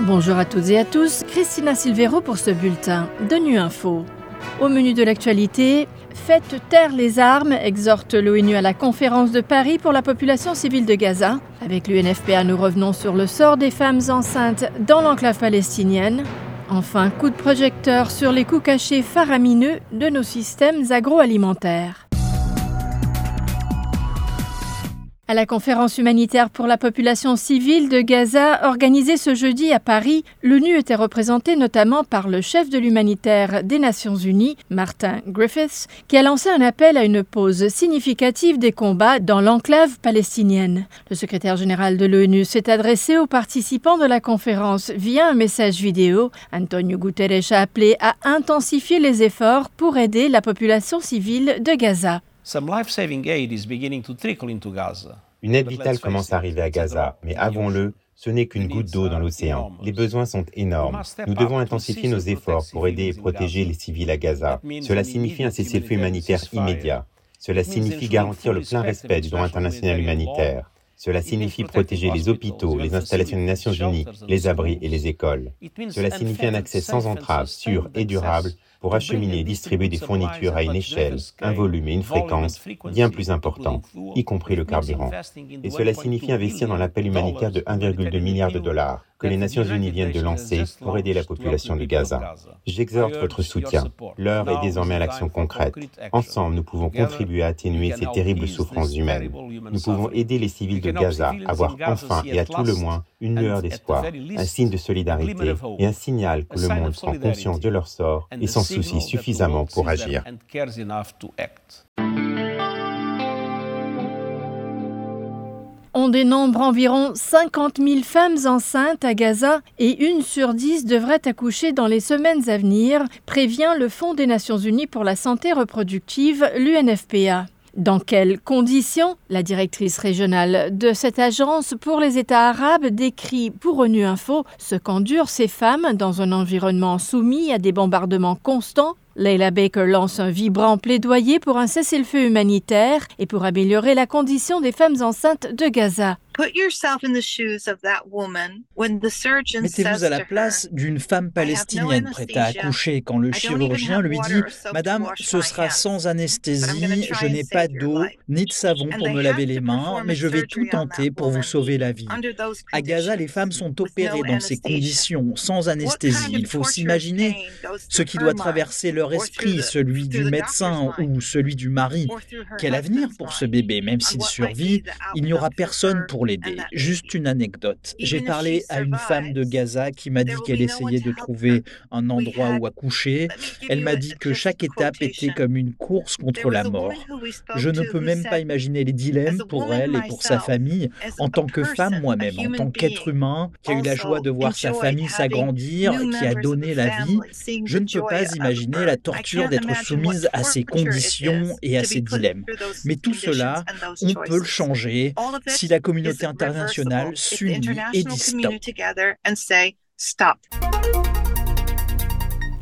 Bonjour à toutes et à tous, Christina Silvero pour ce bulletin de Nu Info. Au menu de l'actualité, Faites taire les armes, exhorte l'ONU à la conférence de Paris pour la population civile de Gaza. Avec l'UNFPA, nous revenons sur le sort des femmes enceintes dans l'enclave palestinienne. Enfin, coup de projecteur sur les coûts cachés faramineux de nos systèmes agroalimentaires. À la conférence humanitaire pour la population civile de Gaza organisée ce jeudi à Paris, l'ONU était représentée notamment par le chef de l'humanitaire des Nations Unies, Martin Griffiths, qui a lancé un appel à une pause significative des combats dans l'enclave palestinienne. Le secrétaire général de l'ONU s'est adressé aux participants de la conférence via un message vidéo. Antonio Guterres a appelé à intensifier les efforts pour aider la population civile de Gaza. Une aide vitale commence à arriver à Gaza, mais avons-le, ce n'est qu'une goutte d'eau dans l'océan. Les besoins sont énormes. Nous devons intensifier nos efforts pour aider et protéger les civils à Gaza. Cela signifie un cessez-le-feu humanitaire immédiat. Cela signifie garantir le plein respect du droit international humanitaire. Cela signifie protéger les hôpitaux, les installations des Nations Unies, les abris et les écoles. Cela signifie un accès sans entrave, sûr et durable pour acheminer et distribuer des fournitures à une échelle, un volume et une fréquence bien plus importants, y compris le carburant. Et cela signifie investir dans l'appel humanitaire de 1,2 milliard de dollars que les Nations Unies viennent de lancer pour aider la population de Gaza. J'exhorte votre soutien. L'heure est désormais à l'action concrète. Ensemble, nous pouvons contribuer à atténuer ces terribles souffrances humaines. Nous pouvons aider les civils de Gaza à voir enfin et à tout le moins une lueur d'espoir, un signe de solidarité et un signal que le monde prend conscience de leur sort et s'en soucie suffisamment pour agir. On dénombre environ 50 000 femmes enceintes à Gaza et une sur dix devrait accoucher dans les semaines à venir, prévient le Fonds des Nations Unies pour la santé reproductive, l'UNFPA. Dans quelles conditions La directrice régionale de cette agence pour les États arabes décrit pour ONU Info ce qu'endurent ces femmes dans un environnement soumis à des bombardements constants Leila Baker lance un vibrant plaidoyer pour un cessez-le-feu humanitaire et pour améliorer la condition des femmes enceintes de Gaza. Mettez-vous à la place d'une femme palestinienne prête à accoucher quand le chirurgien lui dit Madame, ce sera sans anesthésie, je n'ai pas d'eau ni de savon pour me laver les mains, mais je vais tout tenter pour vous sauver la vie. À Gaza, les femmes sont opérées dans ces conditions, sans anesthésie. Il faut s'imaginer ce qui doit traverser leur esprit, celui du médecin ou celui du mari. Quel avenir pour ce bébé? Même s'il survit, il n'y aura personne pour l'aider. Juste une anecdote. J'ai parlé à une femme de Gaza qui m'a dit qu'elle essayait de trouver un endroit où accoucher. Elle m'a dit que chaque étape était comme une course contre la mort. Je ne peux même pas imaginer les dilemmes pour elle et pour sa famille en tant que femme moi-même, en tant qu'être humain qui a eu la joie de voir sa famille s'agrandir, qui a donné la vie. Je ne peux pas imaginer la torture d'être soumise à ces conditions et à ces dilemmes. Mais tout cela, on peut le changer si la communauté internationale s'unit et dit stop.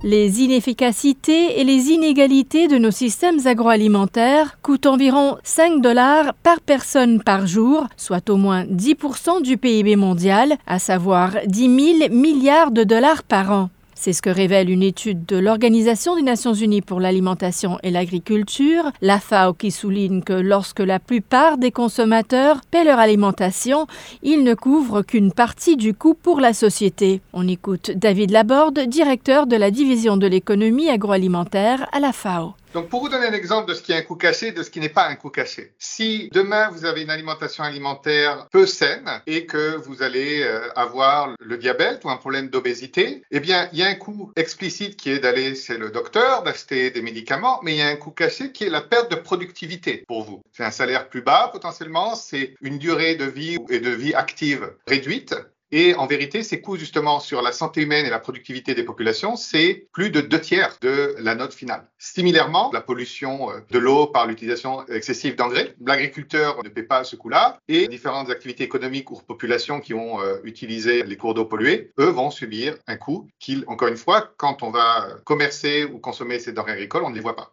Les inefficacités et les inégalités de nos systèmes agroalimentaires coûtent environ 5 dollars par personne par jour, soit au moins 10% du PIB mondial, à savoir 10 000 milliards de dollars par an. C'est ce que révèle une étude de l'Organisation des Nations Unies pour l'alimentation et l'agriculture, la FAO, qui souligne que lorsque la plupart des consommateurs paient leur alimentation, ils ne couvrent qu'une partie du coût pour la société. On écoute David Laborde, directeur de la division de l'économie agroalimentaire à la FAO. Donc, pour vous donner un exemple de ce qui est un coût caché, de ce qui n'est pas un coût caché. Si demain vous avez une alimentation alimentaire peu saine et que vous allez euh, avoir le diabète ou un problème d'obésité, eh bien, il y a un coût explicite qui est d'aller chez le docteur, d'acheter des médicaments, mais il y a un coût caché qui est la perte de productivité pour vous. C'est un salaire plus bas potentiellement, c'est une durée de vie et de vie active réduite et en vérité, ces coûts justement sur la santé humaine et la productivité des populations, c'est plus de deux tiers de la note finale. Similairement, la pollution euh, de l'eau par l'utilisation excessive d'engrais, l'agriculteur ne paie pas ce coût-là et différentes activités économiques ou populations qui ont euh, utilisé les cours d'eau pollués, eux vont subir un coût qu'ils, encore une fois, quand on va commercer ou consommer ces denrées agricoles, on ne les voit pas.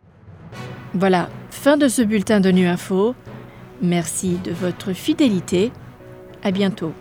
Voilà, fin de ce bulletin de Nu Info. Merci de votre fidélité. À bientôt.